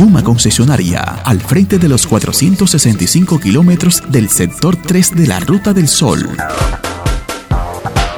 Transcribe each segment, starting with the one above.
Yuma Concesionaria, al frente de los 465 kilómetros del sector 3 de la Ruta del Sol.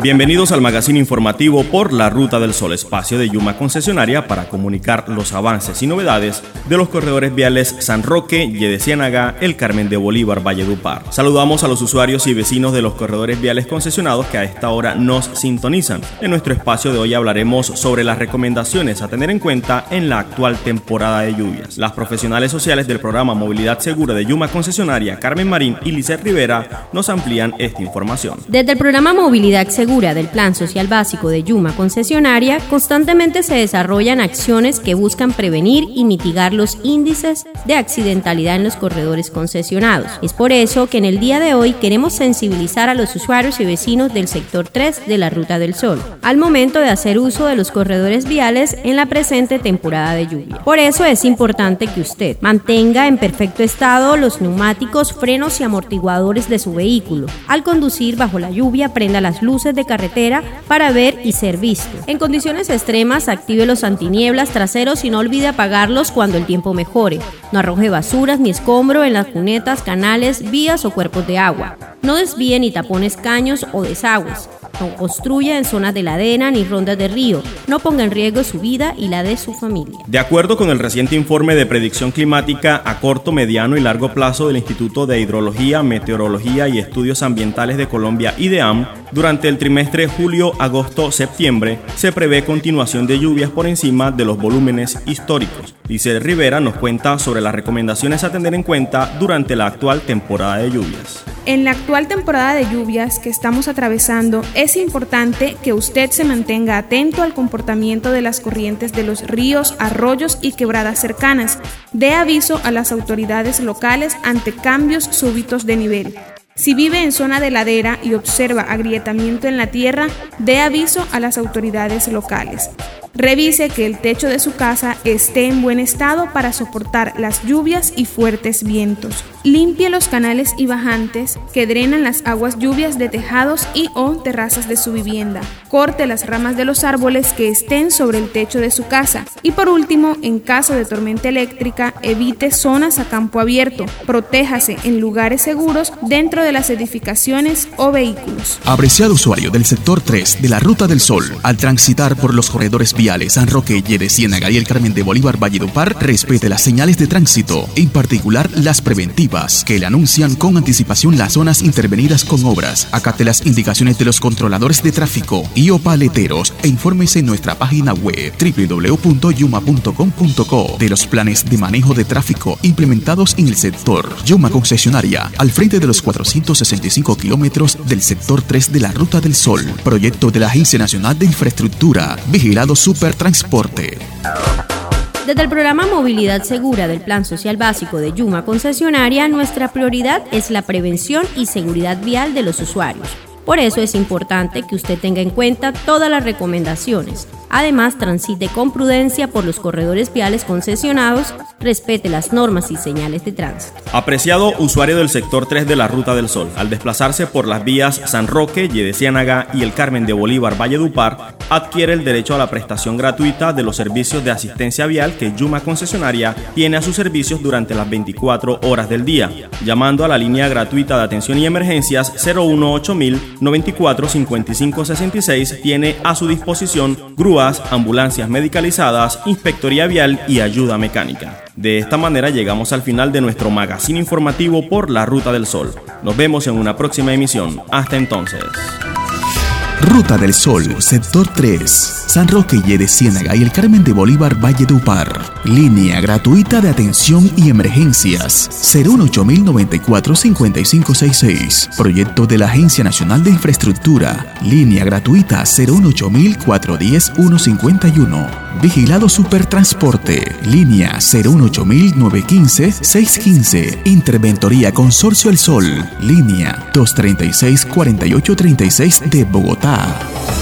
Bienvenidos al magazine informativo por la Ruta del Sol, espacio de Yuma Concesionaria para comunicar los avances y novedades de los corredores viales San Roque, Yede Ciénaga, El Carmen de Bolívar, Valle Dupar. Saludamos a los usuarios y vecinos de los corredores viales concesionados que a esta hora nos sintonizan. En nuestro espacio de hoy hablaremos sobre las recomendaciones a tener en cuenta en la actual temporada de lluvias. Las profesionales sociales del programa Movilidad Segura de Yuma Concesionaria, Carmen Marín y Lizeth Rivera, nos amplían esta información. Desde el programa Movilidad Segura, del Plan Social Básico de Yuma Concesionaria, constantemente se desarrollan acciones que buscan prevenir y mitigar los índices de accidentalidad en los corredores concesionados. Es por eso que en el día de hoy queremos sensibilizar a los usuarios y vecinos del sector 3 de la Ruta del Sol al momento de hacer uso de los corredores viales en la presente temporada de lluvia. Por eso es importante que usted mantenga en perfecto estado los neumáticos, frenos y amortiguadores de su vehículo. Al conducir bajo la lluvia, prenda las luces de carretera para ver y ser visto. En condiciones extremas, active los antinieblas traseros y no olvide apagarlos cuando el tiempo mejore. No arroje basuras ni escombro en las cunetas, canales, vías o cuerpos de agua. No desvíe ni tapones caños o desagües. No construya en zonas de ladera ni rondas de río. No ponga en riesgo su vida y la de su familia. De acuerdo con el reciente informe de predicción climática a corto, mediano y largo plazo del Instituto de Hidrología, Meteorología y Estudios Ambientales de Colombia, IDEAM, durante el trimestre julio, agosto, septiembre, se prevé continuación de lluvias por encima de los volúmenes históricos. Dice Rivera nos cuenta sobre las recomendaciones a tener en cuenta durante la actual temporada de lluvias. En la actual temporada de lluvias que estamos atravesando, es importante que usted se mantenga atento al comportamiento de las corrientes de los ríos, arroyos y quebradas cercanas. Dé aviso a las autoridades locales ante cambios súbitos de nivel. Si vive en zona de ladera y observa agrietamiento en la tierra, dé aviso a las autoridades locales. Revise que el techo de su casa esté en buen estado para soportar las lluvias y fuertes vientos. Limpie los canales y bajantes que drenan las aguas lluvias de tejados y o terrazas de su vivienda. Corte las ramas de los árboles que estén sobre el techo de su casa. Y por último, en caso de tormenta eléctrica, evite zonas a campo abierto. Protéjase en lugares seguros dentro de las edificaciones o vehículos. Apreciado usuario del sector 3 de la Ruta del Sol, al transitar por los corredores viales San Roque, Yere, Ciénaga y el Carmen de Bolívar, Valledupar, respete las señales de tránsito, en particular las preventivas que le anuncian con anticipación las zonas intervenidas con obras. Acate las indicaciones de los controladores de tráfico y o paleteros e infórmese en nuestra página web www.yuma.com.co de los planes de manejo de tráfico implementados en el sector. Yuma Concesionaria, al frente de los 465 kilómetros del sector 3 de la Ruta del Sol. Proyecto de la Agencia Nacional de Infraestructura. Vigilado Supertransporte. Desde el programa Movilidad Segura del Plan Social Básico de Yuma Concesionaria, nuestra prioridad es la prevención y seguridad vial de los usuarios. Por eso es importante que usted tenga en cuenta todas las recomendaciones Además, transite con prudencia por los corredores viales concesionados, respete las normas y señales de tránsito. Apreciado usuario del sector 3 de la Ruta del Sol, al desplazarse por las vías San Roque, Yedeciánaga y el Carmen de Bolívar, Valle Dupar, adquiere el derecho a la prestación gratuita de los servicios de asistencia vial que Yuma Concesionaria tiene a sus servicios durante las 24 horas del día, llamando a la línea gratuita de atención y emergencias 018000 94 55 66 tiene a su disposición grúa ambulancias medicalizadas, inspectoría vial y ayuda mecánica. De esta manera llegamos al final de nuestro magazine informativo por la Ruta del Sol. Nos vemos en una próxima emisión. Hasta entonces. Ruta del Sol, Sector 3, San Roque y de Ciénaga y el Carmen de Bolívar, Valle de Upar. Línea gratuita de atención y emergencias. 018-094-5566. Proyecto de la Agencia Nacional de Infraestructura. Línea gratuita 018-410-151. Vigilado Supertransporte. Línea 018-915-615. Interventoría Consorcio El Sol. Línea 236-4836 de Bogotá. Bye.